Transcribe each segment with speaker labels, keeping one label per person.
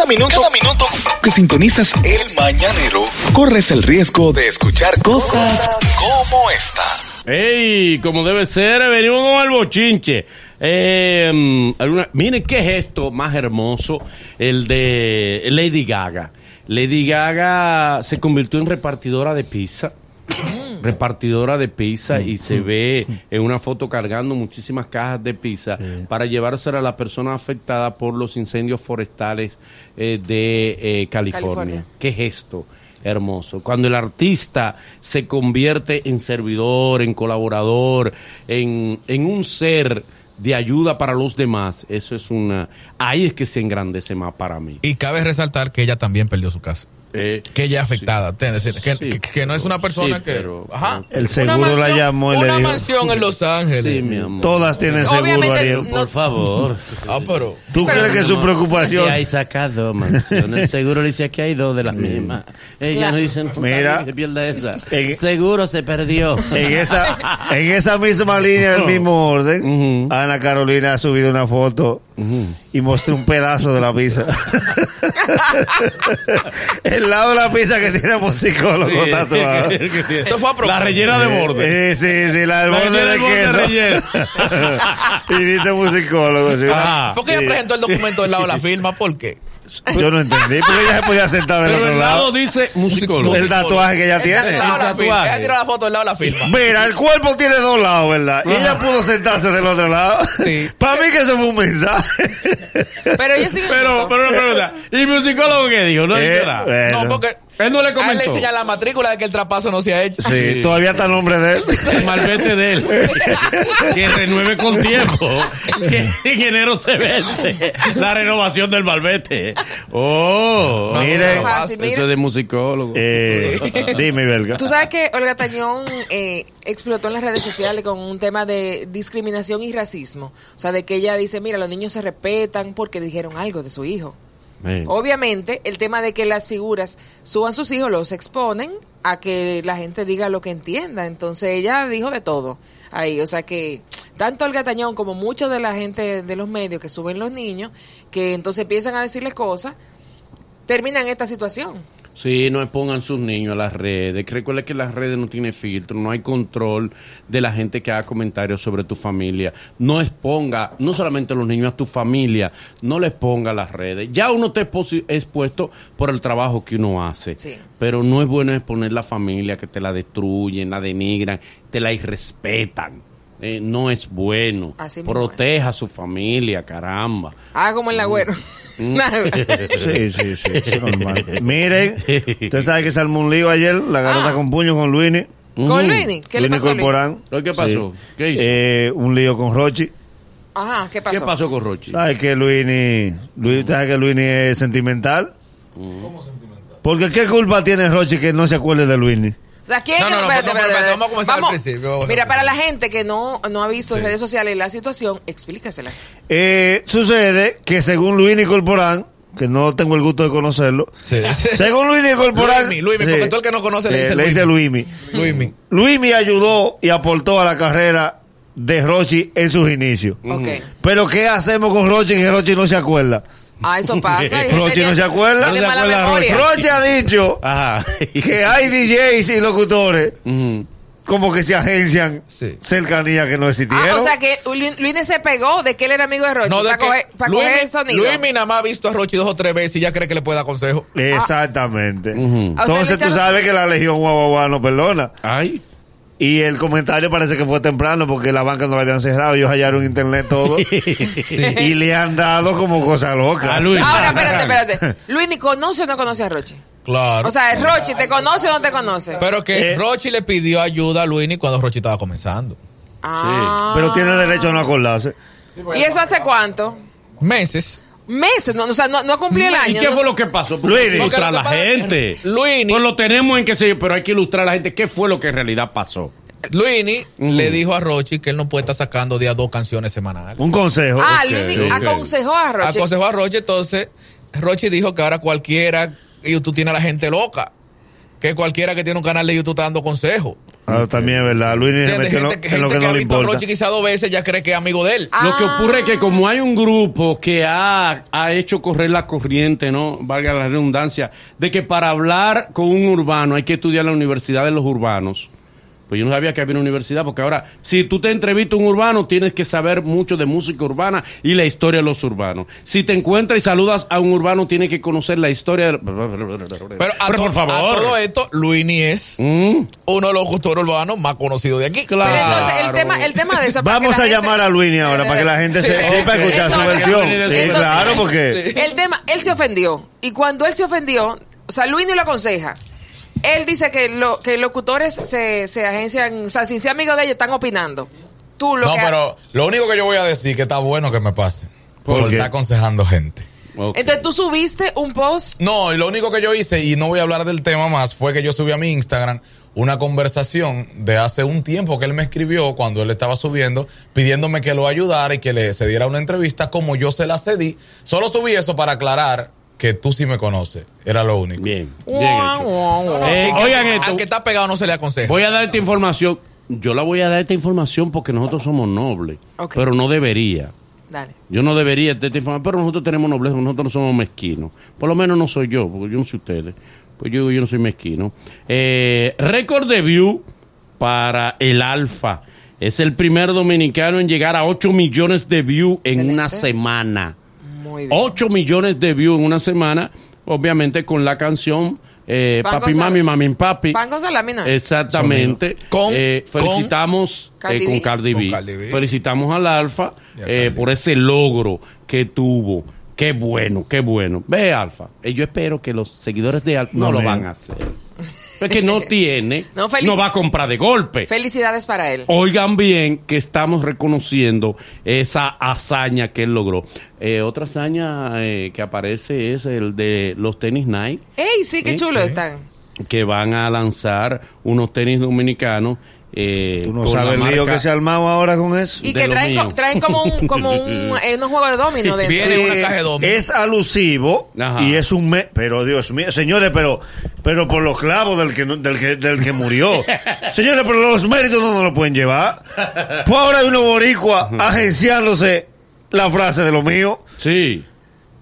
Speaker 1: Cada minuto, cada minuto que sintonizas el mañanero, corres el riesgo de escuchar cosas como esta.
Speaker 2: ¡Ey! Como debe ser, venimos con el bochinche. Eh, alguna- miren qué es esto más hermoso, el de Lady Gaga. Lady Gaga se convirtió en repartidora de pizza. Repartidora de pizza y se ve en una foto cargando muchísimas cajas de pizza para llevársela a la persona afectada por los incendios forestales eh, de eh, California.
Speaker 3: California.
Speaker 2: ¿Qué es esto? Hermoso. Cuando el artista se convierte en servidor, en colaborador, en, en un ser de ayuda para los demás, eso es una... Ahí es que se engrandece más para mí.
Speaker 4: Y cabe resaltar que ella también perdió su casa.
Speaker 2: Eh,
Speaker 4: Que ella es afectada. te- decir, que,
Speaker 2: Sí,
Speaker 4: que- que no es una persona
Speaker 2: sí,
Speaker 4: que.
Speaker 2: pero-
Speaker 4: ajá.
Speaker 5: El
Speaker 4: Una
Speaker 5: seguro la
Speaker 4: mansión-
Speaker 5: llamó y le
Speaker 4: Una
Speaker 5: dijo-
Speaker 4: mansión en Los Ángeles.
Speaker 2: sí, mi amor.
Speaker 5: Todas tienen seguro, Ariel.
Speaker 3: no-
Speaker 2: Por favor.
Speaker 4: Ah, pero.
Speaker 5: ¿Tú crees que su
Speaker 2: Aquí
Speaker 5: preocupación?
Speaker 2: hay sacado mansión. El seguro dice que hay dos de las mismas. Ella
Speaker 3: Claro.
Speaker 2: no dice no,
Speaker 5: Mira.
Speaker 2: que pierda esa.
Speaker 5: En-
Speaker 2: Seguro se perdió.
Speaker 5: En esa, en esa misma línea, el mismo orden,
Speaker 2: Ujú.
Speaker 5: Ana Carolina ha subido una foto y mostró un pedazo de la pizza. el lado de la pizza que tiene un psicólogo tatuado.
Speaker 4: Eso fue a propósito.
Speaker 2: La rellena de borde.
Speaker 5: Eh, sí, sí, la del
Speaker 2: La
Speaker 5: borde
Speaker 2: del
Speaker 5: queso. y dice musicólogo. sí.
Speaker 2: Ajá.
Speaker 4: ¿Por qué ella presentó el documento del lado de la firma? ¿Por qué?
Speaker 5: Yo no entendí, porque ella se podía sentar del
Speaker 2: Pero
Speaker 5: otro
Speaker 2: el lado
Speaker 5: lado.
Speaker 2: dice musicólogo.
Speaker 5: El tatuaje que ella
Speaker 4: El
Speaker 5: tiene.
Speaker 4: la
Speaker 2: tatuaje.
Speaker 4: firma. Ella tiró la foto del lado de la firma.
Speaker 5: Mira, el cuerpo tiene dos lados, ¿verdad? Y ella pudo sentarse del otro lado.
Speaker 4: Sí.
Speaker 5: Para mí que eso fue un mensaje.
Speaker 3: Pero ella sigue
Speaker 2: Pero, pero una pregunta. ¿Y musicólogo qué dijo? No
Speaker 5: Eh,
Speaker 2: dijo nada.
Speaker 5: bueno.
Speaker 4: No, porque.
Speaker 2: Él no le
Speaker 4: A él le
Speaker 2: comentó.
Speaker 4: enseñan la matrícula de que el traspaso no se ha hecho.
Speaker 5: Sí, todavía está el nombre de él.
Speaker 2: El malvete de él. que renueve con tiempo. Que en enero se vence la renovación del malvete. Oh.
Speaker 4: No,
Speaker 5: Mire.
Speaker 4: no, no,
Speaker 3: Fácil, mira.
Speaker 2: Eso es de musicólogo.
Speaker 5: Eh, dime, Belga.
Speaker 3: Tú sabes que Olga Tañón eh, explotó en las redes sociales con un tema de discriminación y racismo. O sea, de que ella dice, mira, los niños se respetan porque dijeron algo de su hijo. Obviamente, el tema de que las figuras suban sus hijos los exponen a que la gente diga lo que entienda. Entonces ella dijo de todo ahí. O sea que tanto Olga Tañón como mucha de la gente de los medios que suben los niños, que entonces empiezan a decirles cosas, terminan esta situación.
Speaker 2: Sí, no expongan sus niños a las redes. Recuerda que las redes no tienen filtro, no hay control de la gente que haga comentarios sobre tu familia. No exponga, no solamente a los niños, a tu familia, no le exponga a las redes. Ya uno está expuesto por el trabajo que uno hace.
Speaker 3: Sí.
Speaker 2: Pero no es bueno exponer la familia que te la destruyen, la denigran, te la irrespetan. Eh, no es bueno.
Speaker 3: Así mismo
Speaker 2: Proteja a su familia, caramba.
Speaker 3: Ah, como el agüero.
Speaker 5: Sí, sí, sí, es normal. Miren, usted sabe que se armó un lío ayer, la garota
Speaker 3: Ah.
Speaker 5: con puño con Luini.
Speaker 3: ¿Con Luini? ¿Qué le pasó
Speaker 2: qué pasó? ¿Qué hizo?
Speaker 5: Eh, un lío con Rochi.
Speaker 3: Ajá, ¿qué pasó?
Speaker 2: ¿Qué pasó con Rochi?
Speaker 5: ¿Sabes que Luini, Luini, ¿sabes que Luini es sentimental? ¿Cómo sentimental? Porque qué culpa tiene Rochi que no se acuerde de Luini.
Speaker 3: O sea, ¿quién
Speaker 4: No,
Speaker 3: que-
Speaker 4: no, no,
Speaker 3: espérate,
Speaker 4: no, pero
Speaker 3: espérate,
Speaker 4: espérate, vamos a comenzar al
Speaker 3: Vamos.
Speaker 4: principio, vamos a
Speaker 3: Mira, para la gente que no, no ha visto en redes sociales la situación, explícasela.
Speaker 5: Eh, sucede que según Luini Corporán, que no tengo el gusto de conocerlo,
Speaker 4: Sí.
Speaker 5: según Luini Corporán...
Speaker 4: Luismi, Luismi, porque tú el que no conoce le
Speaker 5: eh,
Speaker 4: dice
Speaker 5: le dice
Speaker 4: Luismi.
Speaker 5: Luismi.
Speaker 4: Luismi.
Speaker 5: Ayudó y aportó a la carrera de Rochi en sus inicios.
Speaker 3: Ok.
Speaker 5: Pero ¿qué hacemos con Rochi que Rochi no se acuerda?
Speaker 3: Ah, eso pasa. Que
Speaker 5: no se acuerda.
Speaker 3: Tiene mala memoria.
Speaker 5: Rochi ha dicho
Speaker 2: Ajá.
Speaker 5: que hay DJs y locutores como que se agencian
Speaker 4: Sí.
Speaker 5: cercanía que no existieron.
Speaker 3: Ah, o sea que Lu- Luis se pegó de que él era amigo de Rochi.
Speaker 4: No, de
Speaker 3: para
Speaker 4: que
Speaker 3: coger, para coger el sonido.
Speaker 4: Luismi nada más ha visto a Rochi dos o tres veces y ya cree que le puede dar consejo.
Speaker 5: Exactamente.
Speaker 3: O
Speaker 5: Entonces
Speaker 3: le
Speaker 5: tú sabes que la Legión Guagua no perdona.
Speaker 2: Ay.
Speaker 5: Y el comentario parece que fue temprano porque la banca no la habían cerrado. Ellos hallaron internet todo. Y le han dado como cosa loca.
Speaker 2: A Luis.
Speaker 3: Ahora, espérate, espérate. Luis, ¿ni conoce o no conoce a Rochi?
Speaker 4: Claro.
Speaker 3: O sea, Rochi, ¿te conoce o no te conoce?
Speaker 4: pero que
Speaker 5: Eh.
Speaker 4: Rochi le pidió ayuda a Luini cuando Rochi estaba comenzando.
Speaker 3: ah.
Speaker 5: Pero tiene derecho a no acordarse.
Speaker 3: ¿Y eso hace cuánto?
Speaker 4: Meses.
Speaker 3: Meses, no, o sea, no, no cumplí el
Speaker 2: ¿Y
Speaker 3: año.
Speaker 2: qué
Speaker 3: no
Speaker 2: fue
Speaker 3: sé.
Speaker 2: lo que pasó?
Speaker 5: Luis.
Speaker 2: Porque ilustrar a la
Speaker 4: pasa
Speaker 2: gente.
Speaker 4: Luini-
Speaker 2: Pues lo tenemos en qué sé yo, pero hay que ilustrar a la gente qué fue lo que en realidad pasó.
Speaker 4: Luini le dijo a Rochi que él no puede estar sacando día dos canciones semanales.
Speaker 5: Un consejo.
Speaker 3: Ah,
Speaker 2: Ok,
Speaker 3: Luis
Speaker 2: ok.
Speaker 3: aconsejó a Rochi.
Speaker 4: Aconsejó a Rochi, entonces Rochi dijo que ahora cualquiera, YouTube tiene a la gente loca. Que cualquiera que tiene un canal de YouTube está dando consejos.
Speaker 5: Ah, también es verdad. Luis se
Speaker 4: ¿Entiendes?
Speaker 5: metió en lo,
Speaker 4: Gente,
Speaker 5: en lo
Speaker 4: gente
Speaker 5: que
Speaker 4: que
Speaker 5: no
Speaker 4: ha
Speaker 5: le
Speaker 4: visto a
Speaker 5: importa.
Speaker 4: Rochi quizá dos veces ya cree que es amigo de él.
Speaker 2: Lo que
Speaker 3: Ah.
Speaker 2: ocurre es que como hay un grupo que ha, ha hecho correr la corriente, ¿no? Valga la redundancia, de que para hablar con un urbano hay que estudiar en la Universidad de los Urbanos. Pues yo no sabía que había una universidad, porque ahora, si tú te entrevistas a un urbano, tienes que saber mucho de música urbana y la historia de los urbanos. Si te encuentras y saludas a un urbano, tienes que conocer la historia. de-
Speaker 4: Pero, a,
Speaker 2: por
Speaker 4: to-
Speaker 2: favor.
Speaker 4: a todo esto, Luini es
Speaker 2: Mm,
Speaker 4: uno de los locutores urbanos más conocidos de aquí.
Speaker 2: claro.
Speaker 3: Pero entonces, el tema, el tema de eso. para
Speaker 5: Vamos a
Speaker 3: gente-
Speaker 5: llamar a Luis ahora para que la gente se
Speaker 4: Sí.
Speaker 5: sepa escuchar su versión.
Speaker 2: entonces-
Speaker 5: Sí, claro, porque
Speaker 3: El tema, él se ofendió. Y cuando él se ofendió, o sea, Luis lo aconseja. Él dice que, lo, que locutores se, se agencian, o sea, sin ser amigos de ellos, están opinando. Tú lo
Speaker 6: No,
Speaker 3: que
Speaker 6: pero lo único que yo voy a decir que está bueno que me pase.
Speaker 2: ¿Por
Speaker 6: Por,
Speaker 2: qué?
Speaker 6: estar aconsejando gente.
Speaker 3: Entonces tú subiste un post.
Speaker 6: No, y lo único que yo hice, y no voy a hablar del tema más, fue que yo subí a mi Instagram una conversación de hace un tiempo que él me escribió cuando él estaba subiendo, pidiéndome que lo ayudara y que le se diera una entrevista como yo se la cedí. Solo subí eso para aclarar que tú sí me conoces. Era lo único.
Speaker 2: Bien, bien hecho. Eh,
Speaker 4: que-
Speaker 2: oigan esto.
Speaker 4: Al que está pegado no se le aconseja.
Speaker 2: Voy a dar esta información. Yo la voy a dar esta información porque nosotros somos nobles. Pero no debería.
Speaker 3: Dale.
Speaker 2: Yo no debería dar esta información, pero nosotros tenemos nobleza, nosotros no somos mezquinos. Por lo menos no soy yo, porque yo no soy ustedes. Pues yo, yo no soy mezquino. Eh, récord de view para el Alfa. Es el primer dominicano en llegar a 8 millones de views en
Speaker 3: Excelente.
Speaker 2: una semana.
Speaker 3: Muy bien.
Speaker 2: 8 millones de views en una semana, obviamente con la canción eh, Papi Mami, Mami Papi.
Speaker 3: Pan con salamina.
Speaker 2: Exactamente.
Speaker 4: Con-
Speaker 2: Eh, felicitamos
Speaker 3: con-
Speaker 2: eh, con
Speaker 3: Cardi
Speaker 6: B.
Speaker 2: B.
Speaker 6: Con Cardi B.
Speaker 2: Felicitamos al Alfa eh, por ese logro que tuvo. Qué bueno, qué bueno. Ve, Alfa. eh, yo espero que los seguidores de Alfa no,
Speaker 5: No,
Speaker 2: lo van a hacer. Es que no tiene,
Speaker 3: No,
Speaker 2: va a comprar de golpe.
Speaker 3: Felicidades para él.
Speaker 2: Oigan bien que estamos reconociendo esa hazaña que él logró. Eh, otra hazaña eh, que aparece es el de los tenis Nike,
Speaker 3: ¡Ey, sí, qué
Speaker 2: Sí,
Speaker 3: chulo
Speaker 2: sí.
Speaker 3: están!
Speaker 2: que van a lanzar unos tenis dominicanos. Eh,
Speaker 5: tú no sabes el lío que se ha armado ahora con eso.
Speaker 3: Y que traen, co- traen como un, como un, eh, unos juegos de domino dentro.
Speaker 4: Viene una caja de dominó.
Speaker 5: Es alusivo
Speaker 2: Ajá.
Speaker 5: y es un me pero Dios mío, señores, pero pero por los clavos del que del que del que murió. señores, pero los méritos no nos lo pueden llevar. Pues ahora hay unos boricua agenciándose la frase de lo mío.
Speaker 2: Sí.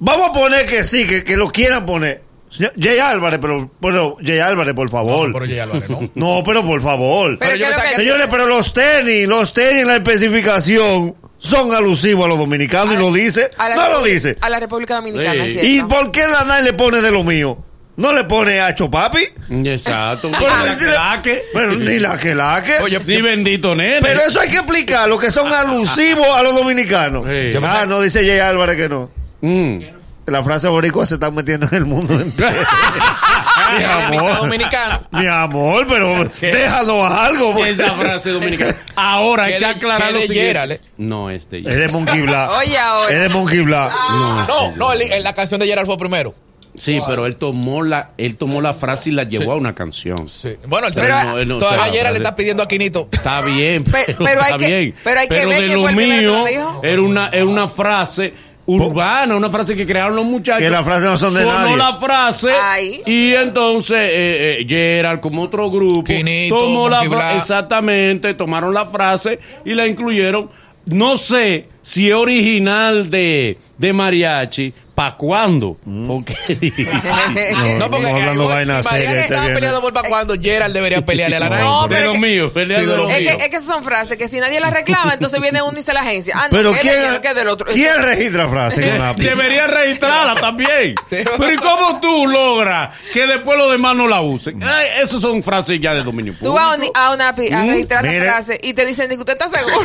Speaker 5: Vamos a poner que sí, que, que lo quieran poner. Jay Álvarez, pero, pero Jay Álvarez, por favor.
Speaker 4: No, pero Jay Álvarez, no.
Speaker 5: No, pero por favor.
Speaker 3: Pero,
Speaker 4: Pero yo
Speaker 3: ¿qué es lo
Speaker 4: pensaba
Speaker 3: que-
Speaker 4: que-
Speaker 5: Señores, pero los tenis, los tenis en la especificación son alusivos a los dominicanos y lo dice.
Speaker 3: a la
Speaker 5: No lo
Speaker 3: República-
Speaker 5: dice.
Speaker 3: A la República Dominicana,
Speaker 2: Sí.
Speaker 5: ¿Y por qué la NAI le pone de lo mío? ¿No le pone a Chopapi?
Speaker 2: Exacto.
Speaker 5: Pero
Speaker 2: Ni la claque,
Speaker 5: Pero ni la que la que.
Speaker 4: Oye,
Speaker 2: ni bendito nene.
Speaker 5: pero eso hay que explicar, lo que son alusivos a los dominicanos.
Speaker 2: Sí.
Speaker 5: Ah, no dice Jay Álvarez que no.
Speaker 2: Mm.
Speaker 5: La frase boricua se está metiendo en el mundo entero. Mi amor.
Speaker 4: dominicano.
Speaker 5: Mi amor, pero déjanos algo. porque-
Speaker 2: Esa frase dominicana. Ahora hay
Speaker 4: Que
Speaker 2: que aclarar
Speaker 4: que
Speaker 2: lo siguiente. No, este
Speaker 5: Es de Monkey Black.
Speaker 3: Oye, ahora.
Speaker 5: Es de Monkey Black.
Speaker 4: No, no, el- el- la canción de Gerald fue primero.
Speaker 2: Sí, pero él tomó la, él tomó la frase y la llevó
Speaker 4: Sí.
Speaker 2: a una canción.
Speaker 4: Sí. Bueno, el
Speaker 3: Pero-
Speaker 2: no, él no-
Speaker 4: todavía
Speaker 2: o sea,
Speaker 4: Gerald le está pidiendo a Quinito.
Speaker 2: Está bien,
Speaker 3: Pe-
Speaker 2: pero,
Speaker 3: pero hay
Speaker 2: está
Speaker 3: que-
Speaker 2: bien.
Speaker 3: pero hay que ver
Speaker 2: de
Speaker 3: quién
Speaker 2: lo
Speaker 3: fue el primero que
Speaker 2: mío
Speaker 3: lo dijo.
Speaker 2: era una, era una frase urbana, una frase que crearon los muchachos.
Speaker 5: Que las frases no son de
Speaker 2: Sonó
Speaker 5: nadie.
Speaker 2: la frase
Speaker 3: Ay.
Speaker 2: y entonces eh, eh, Gerald como otro grupo
Speaker 4: Quinito,
Speaker 2: tomó la fra- exactamente, tomaron la frase y la incluyeron. No sé si es original de, de mariachi, ¿pa' cuándo? Porque
Speaker 4: No, porque
Speaker 5: Estamos hablando
Speaker 4: eh,
Speaker 5: vaina seria
Speaker 4: que
Speaker 5: este
Speaker 4: estaba peleando por para cuando Gerald debería pelearle a la Nike.
Speaker 3: No,
Speaker 2: de
Speaker 3: pero
Speaker 2: lo
Speaker 3: es que-
Speaker 2: mío, pelea
Speaker 4: Sí,
Speaker 2: de
Speaker 4: de
Speaker 2: lo
Speaker 4: lo
Speaker 3: Es
Speaker 2: mío.
Speaker 3: que, es que esas son frases que si nadie las reclama, entonces viene uno y se la agencia. Ah, no,
Speaker 5: Pero
Speaker 3: él
Speaker 5: ¿quién,
Speaker 3: que es del otro.
Speaker 5: ¿quién registra frases con lápiz?
Speaker 2: Debería registrarla también.
Speaker 4: Sí.
Speaker 2: Pero ¿y cómo tú logras que después los demás no la usen? Ay, esas son frases ya de dominio
Speaker 3: Tú
Speaker 2: público.
Speaker 3: vas a, un- a una pi- a
Speaker 2: Mm,
Speaker 3: registrar la
Speaker 5: mire.
Speaker 3: frase y te dicen, ¿usted está seguro?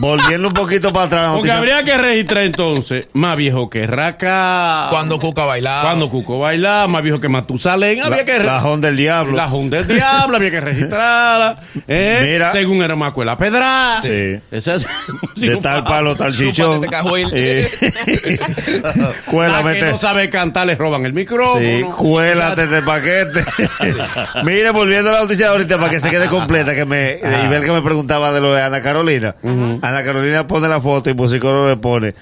Speaker 5: Volviendo un poquito para atrás. la
Speaker 2: Porque habría que registrar entonces más viejo que Raca.
Speaker 4: Cuando Cuca bailaba.
Speaker 2: Cuando Cuco bailaba, más viejo que Matusalén. Había que
Speaker 5: La, Honda del Diablo.
Speaker 2: La Junta del Diablo, había que registrarla. ¿eh?
Speaker 5: Mira.
Speaker 2: Según era más la pedra.
Speaker 5: Sí.
Speaker 2: Esa es-
Speaker 5: de tal palo, tal chichón. Eh,
Speaker 2: La
Speaker 5: Cuélame
Speaker 2: que no sabe cantar le roban el micrófono.
Speaker 5: Sí, cuélate este paquete. Mire, volviendo a la noticia de ahorita para que se quede completa, que me, y ver que me preguntaba de lo de Ana Carolina. Ana Carolina pone la foto y Musicólogo le pone,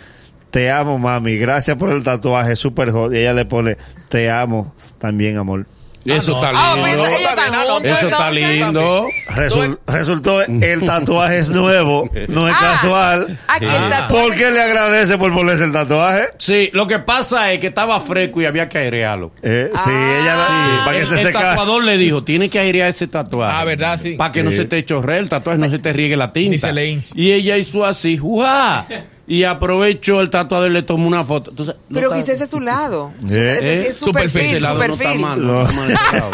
Speaker 5: te amo mami, gracias por el tatuaje, super hot. Y ella le pone, te amo también amor.
Speaker 2: Eso
Speaker 4: no.
Speaker 2: está
Speaker 3: Ah,
Speaker 2: lindo.
Speaker 3: pues, ellos
Speaker 4: Está ah,
Speaker 3: juntos,
Speaker 2: Eso está lindo.
Speaker 5: Resul- resultó el tatuaje es nuevo, no es
Speaker 3: Ah,
Speaker 5: casual.
Speaker 3: ah, que
Speaker 2: Ah.
Speaker 5: ¿Por qué le agradece por ponerse el tatuaje?
Speaker 2: Sí, lo que pasa es que estaba fresco y había que airearlo.
Speaker 5: Eh, sí,
Speaker 3: Ah.
Speaker 5: ella la- sí, para que
Speaker 2: el,
Speaker 5: se
Speaker 2: el tatuador le dijo, tiene que airear ese tatuaje.
Speaker 4: Ah, ¿verdad? Sí.
Speaker 2: Para que no se te chorre el tatuaje, no se te riegue la tinta.
Speaker 4: Ni se le hinche.
Speaker 2: Y ella hizo así, ¡juá! Y aprovechó el tatuador y le tomó una foto. Entonces, no
Speaker 3: Pero
Speaker 2: está-
Speaker 3: quizás ese es su lado. Su-
Speaker 5: Eh,
Speaker 3: ese sí
Speaker 2: eh,
Speaker 3: es su
Speaker 4: su perfil,
Speaker 3: perfil,
Speaker 2: ese
Speaker 3: su
Speaker 2: lado no está
Speaker 3: perfil.
Speaker 2: mal, no está mal ese lado.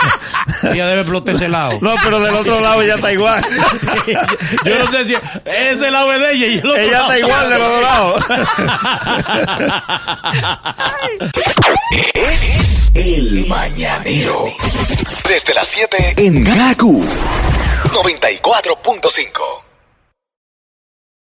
Speaker 2: Ella debe explotar ese lado.
Speaker 5: No, pero del otro lado ella está igual.
Speaker 2: Yo no sé si ese lado es de ella y el otro
Speaker 5: ella
Speaker 2: lado-
Speaker 5: está igual de los dos lados.
Speaker 1: Es el mañanero. Desde las 7 en Gaku 94.5.